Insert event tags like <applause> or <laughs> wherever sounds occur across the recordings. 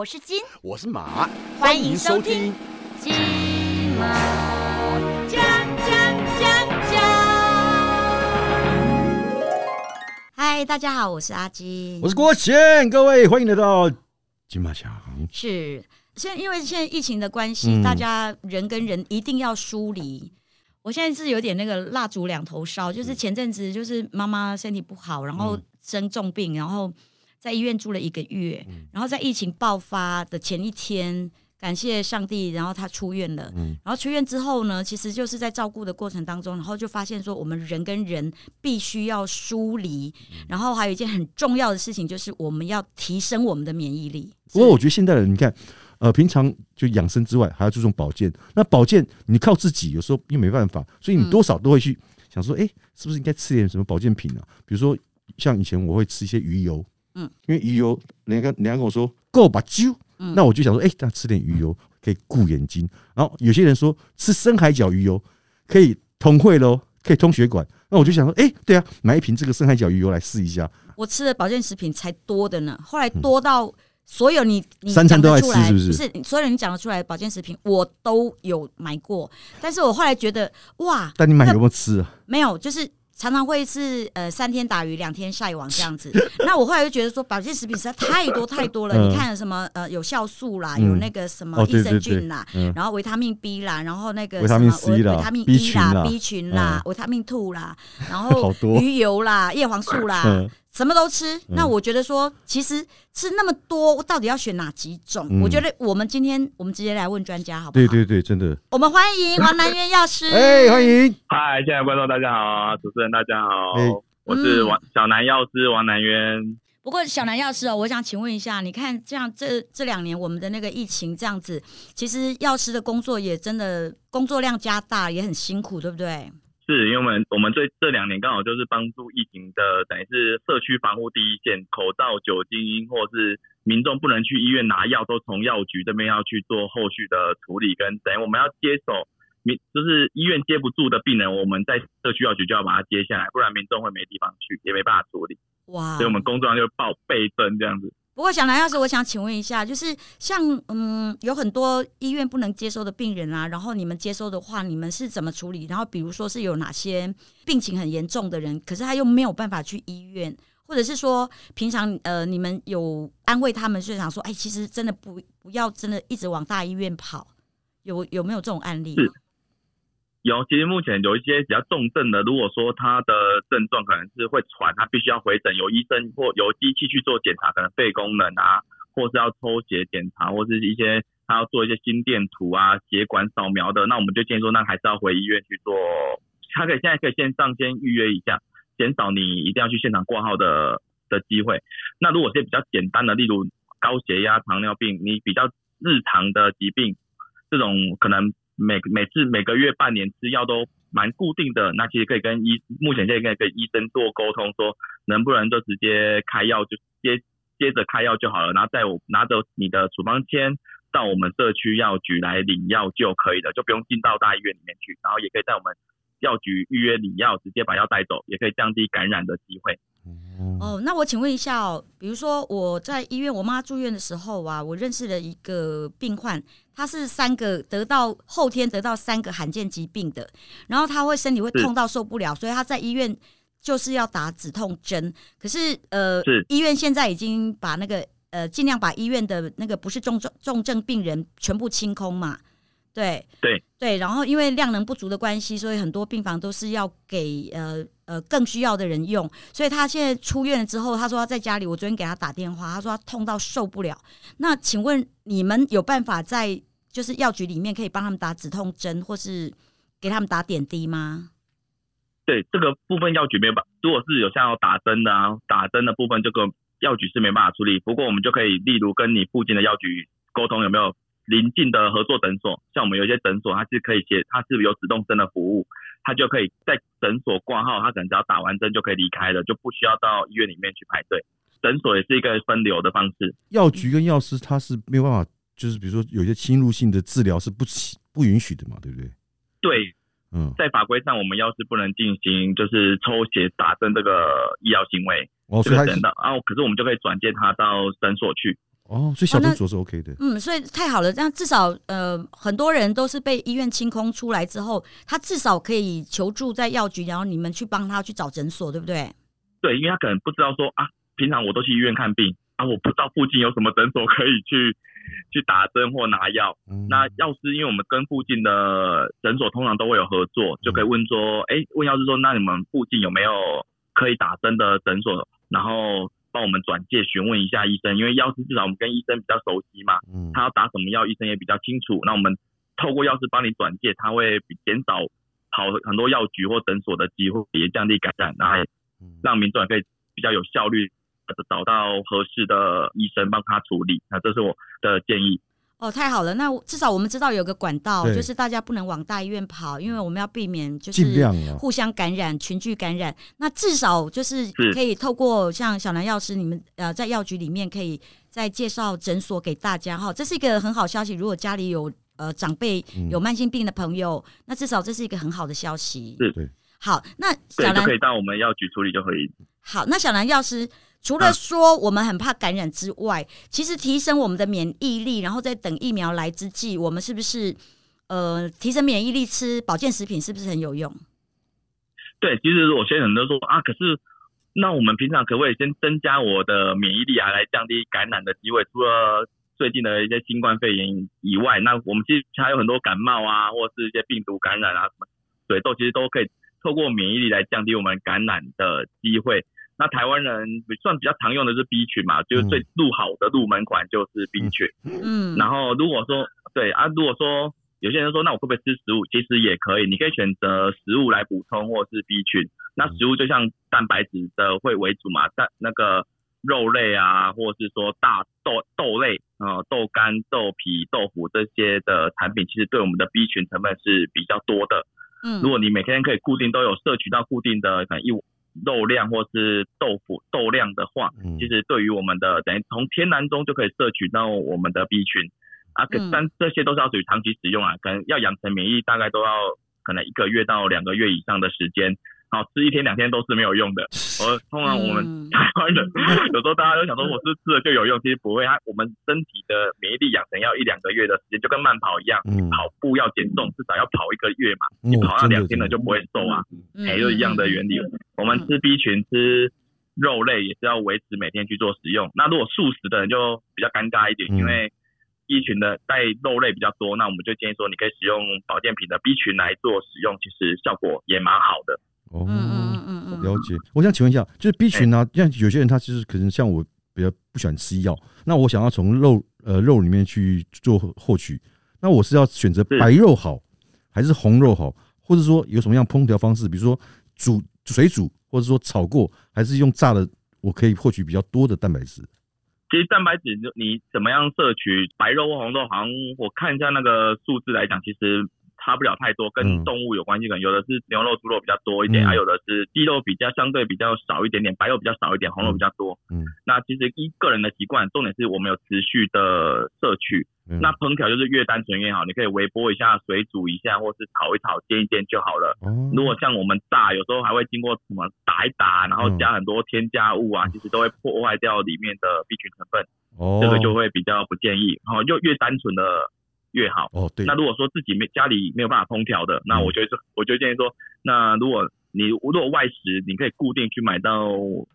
我是金，我是马，欢迎收听。金马奖奖奖奖。嗨，大家好，我是阿金，我是郭贤，各位欢迎来到金马奖。是现在因为现在疫情的关系，嗯大家人跟人一定要疏离。我现在是有点那个蜡烛两头烧，就是前阵子就是妈妈身体不好，然后生重病，然后在医院住了一个月，然后在疫情爆发的前一天，感谢上帝，然后他出院了。嗯然后出院之后呢，其实就是在照顾的过程当中，然后就发现说，我们人跟人必须要疏离，然后还有一件很重要的事情，就是我们要提升我们的免疫力。不过我觉得现代人，你看，呃，平常就养生之外，还要注重保健。那保健你靠自己，有时候又没办法，所以你多少都会去想说，哎、是不是应该吃点什么保健品啊？比如说，像以前我会吃一些鱼油，嗯，因为鱼油，人家跟人家跟我说够把灸，嗯那我就想说，哎、那吃点鱼油可以顾眼睛。然后有些人说吃深海角鱼油可以通会喽，可以通血管。那我就想说，哎、对啊，买一瓶这个深海角鱼油来试一下。我吃的保健食品才多的呢，后来多到所有你你三餐都爱吃是不是是所有你讲得出来的保健食品，我都有买过，但是我后来觉得哇，但你买有没有吃啊？没有，就是常常会是呃三天打鱼两天晒网这样子。<laughs> 那我后来就觉得说，保健食品实在太多太多了。嗯。你看什么呃有酵素啦，嗯。有那个什么益生菌啦，嗯。然后维他命 B 啦，然后那个维他命什么 C 啦维他命 E 啦 B 群啦，维他命 Two 啦，然 <laughs> 好后鱼油啦、叶黄素啦，<laughs> 嗯什么都吃。那我觉得说，其实吃那么多，我到底要选哪几种？嗯我觉得我们今天我们直接来问专家好不好？对对对，真的。我们欢迎王南渊药师。哎、欢迎。嗨，现在观众大家好，主持人大家好，哎我是王、小南药师王南渊。不过小南药师哦，我想请问一下，你看这样这这两年我们的那个疫情这样子，其实药师的工作也真的工作量加大，也很辛苦，对不对？是因为我们我们这这两年刚好就是帮助疫情的，等于是社区防护第一线，口罩、酒精或是民众不能去医院拿药，都从药局这边要去做后续的处理，跟等于我们要接手民就是医院接不住的病人，我们在社区药局就要把它接下来，不然民众会没地方去，也没办法处理，哇所以我们工作上就报倍增这样子。不过小南药师，我想请问一下，就是像嗯，有很多医院不能接收的病人啊，然后你们接收的话，你们是怎么处理？然后比如说是有哪些病情很严重的人，可是他又没有办法去医院，或者是说平常呃，你们有安慰他们，是想说，哎，其实真的不不要真的一直往大医院跑，有有没有这种案例？有，其实目前有一些比较重症的，如果说他的症状可能是会喘，他必须要回诊，有医生或有机器去做检查，可能肺功能啊，或是要抽血检查，或是一些他要做一些心电图啊、血管扫描的，那我们就建议说，那还是要回医院去做。他可以现在可以线上先预约一下，减少你一定要去现场挂号的的机会。那如果是比较简单的，例如高血压、糖尿病，你比较日常的疾病，这种可能每每次每个月、半年吃药都蛮固定的，那其实可以跟医目前现在可以跟医生做沟通，说能不能就直接开药，就接接着开药就好了，然后在我拿着你的处方签到我们社区药局来领药就可以了，就不用进到大医院里面去，然后也可以在我们药局预约领药，直接把药带走，也可以降低感染的机会。哦，那我请问一下哦，比如说我在医院，我妈住院的时候啊，我认识了一个病患，他是三个得到后天得到三个罕见疾病的，然后他会身体会痛到受不了，所以他在医院就是要打止痛针。可是呃是，医院现在已经把那个呃尽量把医院的那个不是重症重症病人全部清空嘛，对对对，然后因为量能不足的关系，所以很多病房都是要给呃呃更需要的人用。所以他现在出院了之后，他说他在家里，我昨天给他打电话，他说他痛到受不了。那请问你们有办法在就是药局里面可以帮他们打止痛针，或是给他们打点滴吗？对这个部分药局没有办，如果是有像要打针的啊，打针的部分这个药局是没办法处理。不过我们就可以，例如跟你附近的药局沟通有没有邻近的合作诊所，像我们有一些诊所它是可以写，它是有止痛针的服务，它就可以在诊所挂号，它可能只要打完针就可以离开了，就不需要到医院里面去排队。诊所也是一个分流的方式。药局跟药师他是没有办法，就是比如说有些侵入性的治疗是不起不允许的嘛，对不对？对，嗯，在法规上，我们药师不能进行就是抽血打针这个医疗行为，哦，所以他是个诊的，然后可是我们就可以转介他到诊所去。哦，所以小诊所是 OK 的。嗯，所以太好了，这样至少呃，很多人都是被医院清空出来之后，他至少可以求助在药局，然后你们去帮他去找诊所，对不对？对，因为他可能不知道说啊，平常我都去医院看病啊，我不知道附近有什么诊所可以去去打针或拿药。嗯那药师，因为我们跟附近的诊所通常都会有合作，就可以问说，哎、问药师说，那你们附近有没有可以打针的诊所？然后帮我们转介询问一下医生，因为药师至少我们跟医生比较熟悉嘛，嗯他要打什么药，医生也比较清楚。那我们透过药师帮你转介，他会减少跑很多药局或诊所的机会，也降低感染，然后让民众也可以比较有效率找到合适的医生帮他处理。那这是我的建议。哦，太好了，那至少我们知道有个管道，就是大家不能往大医院跑，因为我们要避免就是互相感染、群聚感染。那至少就是是可以透过像小南药师，你们呃在药局里面可以再介绍诊所给大家哈，这是一个很好消息。如果家里有呃长辈嗯有慢性病的朋友，那至少这是一个很好的消息。是对。好，那，小南可以到我们药局处理就可以。好，那小南药师除嗯了说我们很怕感染之外，其实提升我们的免疫力，然后在等疫苗来之际，我们是不是呃提升免疫力吃保健食品是不是很有用？对，其实有些人都说啊，可是那我们平常可不可以先增加我的免疫力啊，来降低感染的机会？除了最近的一些新冠肺炎以外，那我们其实还有很多感冒啊，或是一些病毒感染啊，什么水痘，其实都可以透过免疫力来降低我们感染的机会。那台湾人算比较常用的是 B 群嘛，就是最入好的入门款就是 B 群。嗯，然后如果说对啊，如果说有些人说那我会不会吃食物？其实也可以，你可以选择食物来补充，或是 B 群。那食物就像蛋白质的会为主嘛，但那个肉类啊，或者是说大豆豆类呃豆干、豆皮、豆腐这些的产品，其实对我们的 B 群成分是比较多的。嗯如果你每天可以固定都有摄取到固定的可能一肉量或是豆腐豆量的话，嗯。其实对于我们的等于从天然中就可以摄取到我们的 B 群。啊，但这些都是要属于长期使用啊，可能要养成免疫大概都要可能一个月到两个月以上的时间。好，吃一天两天都是没有用的。<laughs> 我通常我们嗯台湾人有时候大家都想说我是吃了就有用，其实不会。它我们身体的免疫力养成要一两个月的时间，就跟慢跑一样，嗯跑步要减重至少要跑一个月嘛，你跑到两天了就不会瘦啊。嗯哎、就一样的原理。我们吃 B 群吃肉类也是要维持每天去做使用。那如果素食的人就比较尴尬一点，嗯因为 B 群的带肉类比较多，那我们就建议说你可以使用保健品的 B 群来做使用，其实效果也蛮好的。哦，嗯嗯嗯嗯了解。我想请问一下，就是 B 群啊，像有些人他其实可能像我比较不喜欢吃药，那我想要从肉呃肉里面去做获取，那我是要选择白肉好，还是红肉好，或者说有什么样烹调方式，比如说煮水煮，或者说炒过，还是用炸的，我可以获取比较多的蛋白质。其实蛋白质你怎么样摄取白肉或红肉，好像我看一下那个数字来讲，其实差不了太多，嗯跟动物有关系，可能有的是牛肉、猪肉比较多一点，嗯还、有的是鸡肉比较相对比较少一点点，白肉比较少一点，红肉比较多。嗯那其实依个人的习惯，重点是我们有持续的摄取。嗯，那烹调就是越单纯越好，你可以微波一下、水煮一下，或是炒一炒、煎一煎就好了。哦如果像我们炸，有时候还会经过什么打一打，然后嗯加很多添加物啊，其实都会破坏掉里面的 B 群成分，哦这个就会比较不建议。然后就越单纯的越好。哦对那，如果说自己没家里没有办法烹调的，那嗯我觉得是我就建议说，那如果你如果外食，你可以固定去买到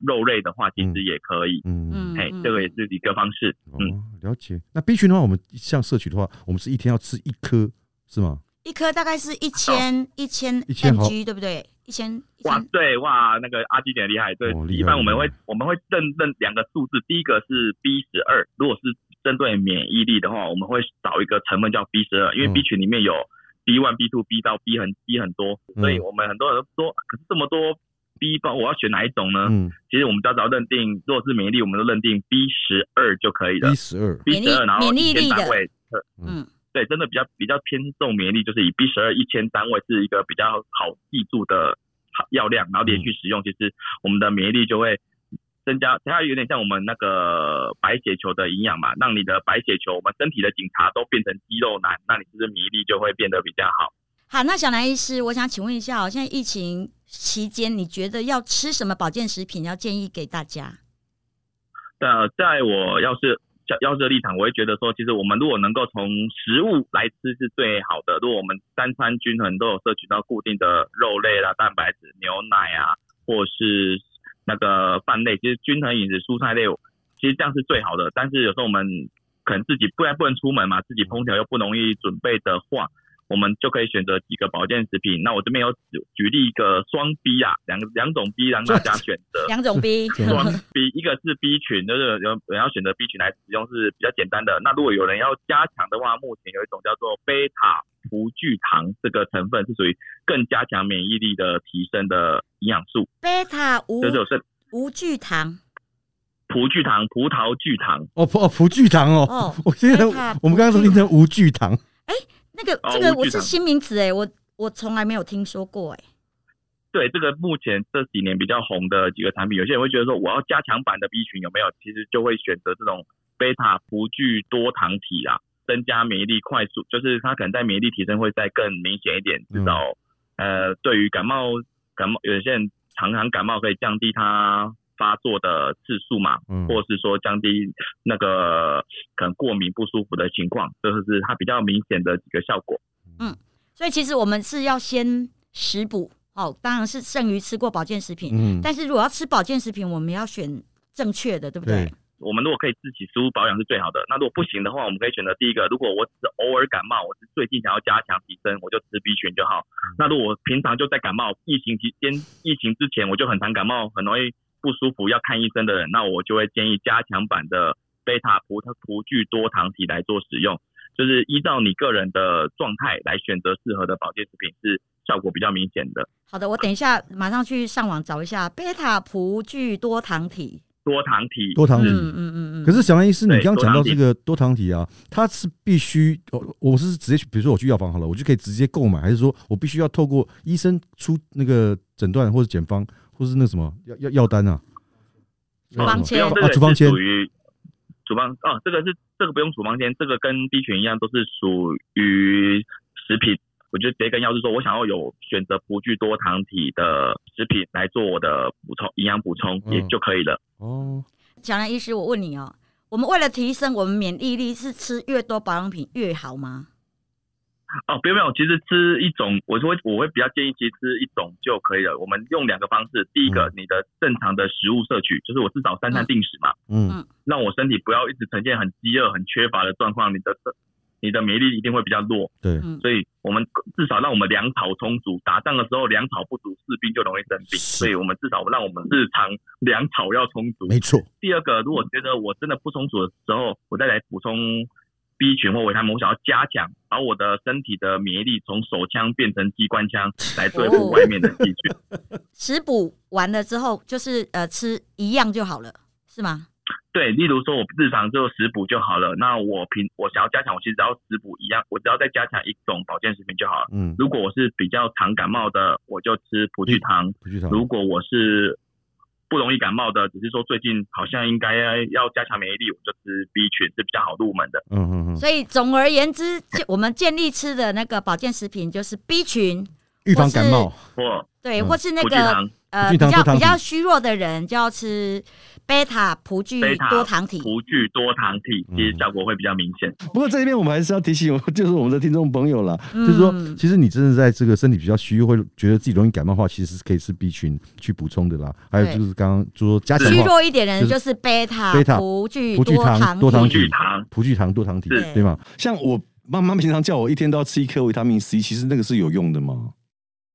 肉类的话，其实也可以。嗯嗯嘿，这个也是一个方式。嗯，哦了解。那 B 群的话，我们像摄取的话，我们是一天要吃一颗是吗？一颗大概是一千一千1000毫 mg，对不对？一千一哇，对哇，那个阿基点厉害。对哦，一般我们会我们会认认两个数字，第一个是 B 十二，如果是针对免疫力的话，我们会找一个成分叫 B 十二，因为嗯。B 群里面有 B one、B two、B 到 B 很 B 很多，嗯。所以我们很多人都说，可是这么多 B 包，我要选哪一种呢？嗯。其实我们只要认定，如果是免疫力，我们就认定 B 十二就可以了，B。十二，B 免疫十二，然后免疫一千力的单位，呃嗯。对，真的比较比较偏重免疫力，就是以 B 十二一千单位是一个比较好记住的好药量，然后连续使用，其实我们的免疫力就会增加。它有点像我们那个白血球的营养嘛，让你的白血球，我们身体的警察都变成肌肉男，那你是不是免疫力就会变得比较好？好，那小南医师，我想请问一下哦，现在疫情期间，你觉得要吃什么保健食品？要建议给大家？那在我要是要要是立场，我会觉得说，其实我们如果能够从食物来吃是最好的。如果我们三餐均衡，都有摄取到固定的肉类啦、蛋白质、牛奶啊，或是那个饭类，其实均衡饮食、蔬菜类，其实这样是最好的。但是有时候我们可能自己不然不能出门嘛，自己烹调又不容易准备的话。我们就可以选择几个保健食品。那我这边有举举例一个双 B 啊，两两种 B 让大家选择。两种 B，<laughs> 双 B，一个是 B 群，就是有人要选择 B 群来使用是比较简单的。那如果有人要加强的话，目前有一种叫做贝塔葡聚糖，这个成分是属于更加强免疫力的提升的营养素。贝塔无就是无聚糖，葡聚糖，葡萄聚糖。哦葡哦葡聚糖哦。哦，我现在我们刚刚说听成无聚糖。哎。那个这个我是新名词哎，我我从来没有听说过哎。对，这个目前这几年比较红的几个产品，有些人会觉得说我要加强版的 B 群有没有？其实就会选择这种贝塔葡聚多糖体啊，增加免疫力快速，就是它可能在免疫力提升会再更明显一点。至少呃，对于感冒感冒，有些人常常感冒可以降低它。发作的次数嘛，或是说降低那个可能过敏不舒服的情况，这是它比较明显的几个效果。嗯，所以其实我们是要先食补哦，当然是剩余吃过保健食品。嗯，但是如果要吃保健食品，我们要选正确的，对不对？我们如果可以自己食物保养是最好的。那如果不行的话，我们可以选择第一个，如果我只是偶尔感冒，我是最近想要加强提升，我就吃 B 群就好。那如果我平常就在感冒，疫情期间疫情之前我就很常感冒，很容易。不舒服要看医生的人，那我就会建议加强版的贝塔葡葡聚多糖体来做使用，就是依照你个人的状态来选择适合的保健食品，是效果比较明显的。好的，我等一下马上去上网找一下贝塔葡聚多糖体。多糖体，多糖体，嗯嗯嗯。可是小兰医师，你刚刚讲到这个多糖体啊，它是必须，我是直接，比如说我去药房好了，我就可以直接购买，还是说我必须要透过医生出那个诊断或者检方？或是那什么药药药单啊？处方签啊，处方签属于处方啊，这个是这个不用处方签，这个跟 B 群一样，都是属于食品。我就直接跟药师说，我想要有选择不具多糖体的食品来做我的补充营养补充也就可以了。哦，小兰医师，我问你哦，我们为了提升我们免疫力，是吃越多保养品越好吗？哦，不用不用，其实吃一种，我说我会比较建议，其实吃一种就可以了。我们用两个方式，第一个，你的正常的食物摄取，就是我至少三餐定时嘛，嗯，让我身体不要一直呈现很饥饿、很缺乏的状况，你的你的免疫力一定会比较弱。对，所以我们至少让我们粮草充足，打仗的时候粮草不足，士兵就容易生病。所以我们至少让我们日常粮草要充足。没错。第二个，如果觉得我真的不充足的时候，我再来补充。B 群或维他命，我想要加强，把我的身体的免疫力从手枪变成机关枪来对付外面的细菌。食补完了之后，就是呃吃一样就好了，是吗？对，例如说我日常就食补就好了。那我平我想要加强，我其实只要食补一样，我只要再加强一种保健食品就好了。嗯，如果我是比较常感冒的，我就吃葡聚糖。葡聚糖。如果我是不容易感冒的，只是说最近好像应该要加强免疫力，我就吃 B 群是比较好入门的。嗯嗯嗯。所以总而言之，我们建立吃的那个保健食品就是 B 群，预防感冒。或对，或是那个呃比较比较虚弱的人就要吃。贝塔葡聚多糖体，葡聚多糖体其实效果会比较明显。不过这边我们还是要提醒，就是我们的听众朋友啦，就是说，其实你真的在这个身体比较虚，会觉得自己容易感冒的话，其实是可以吃 B 群去补充的啦。还有就是刚刚就说加强虚弱一点的人，就是贝塔贝塔葡聚多糖多糖体糖葡聚糖多糖体，对吗？像我妈妈平常叫我一天都要吃一颗维他命 C，其实那个是有用的吗？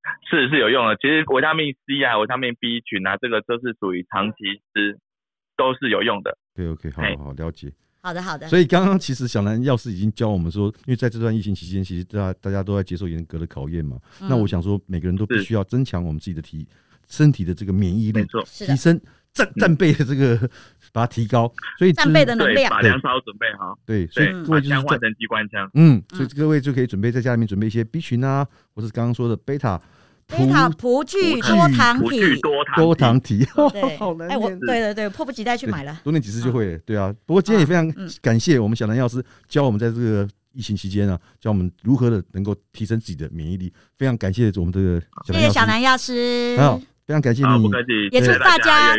<laughs> 是是有用的。其实维他命 C 啊，维他命 B 群啊，这个都是属于长期吃。都是有用的。对，OK，好好了解。好的，好的。所以刚刚其实小兰药师已经教我们说，因为在这段疫情期间，其实大家大家都在接受严格的考验嘛。那我想说，每个人都必须要增强我们自己的体身体的这个免疫力，提升战战备的这个把它提高。所以战备的能量，把粮草准备好。对，所以各位就是换成机关枪。嗯，所以各位就可以准备在家里面准备一些 B 群啊，或是刚刚说的贝塔。葡萄葡聚多糖体，多糖体，对，好难哎，我对对对，迫不及待去买了，多念几次就会。对啊，不过今天也非常感谢我们小南药师教我们在这个疫情期间啊，教我们如何的能够提升自己的免疫力。非常感谢我们这个谢谢小南药师。好，非常感谢，你不。客气，也祝大大家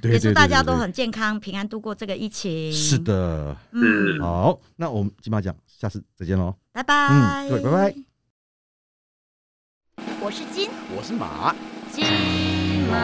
对也祝大家都很健康、平安度过这个疫情。是，的，嗯，好，那我们金马奖下次再见喽。拜拜，嗯，对拜拜。我是金我是马。金马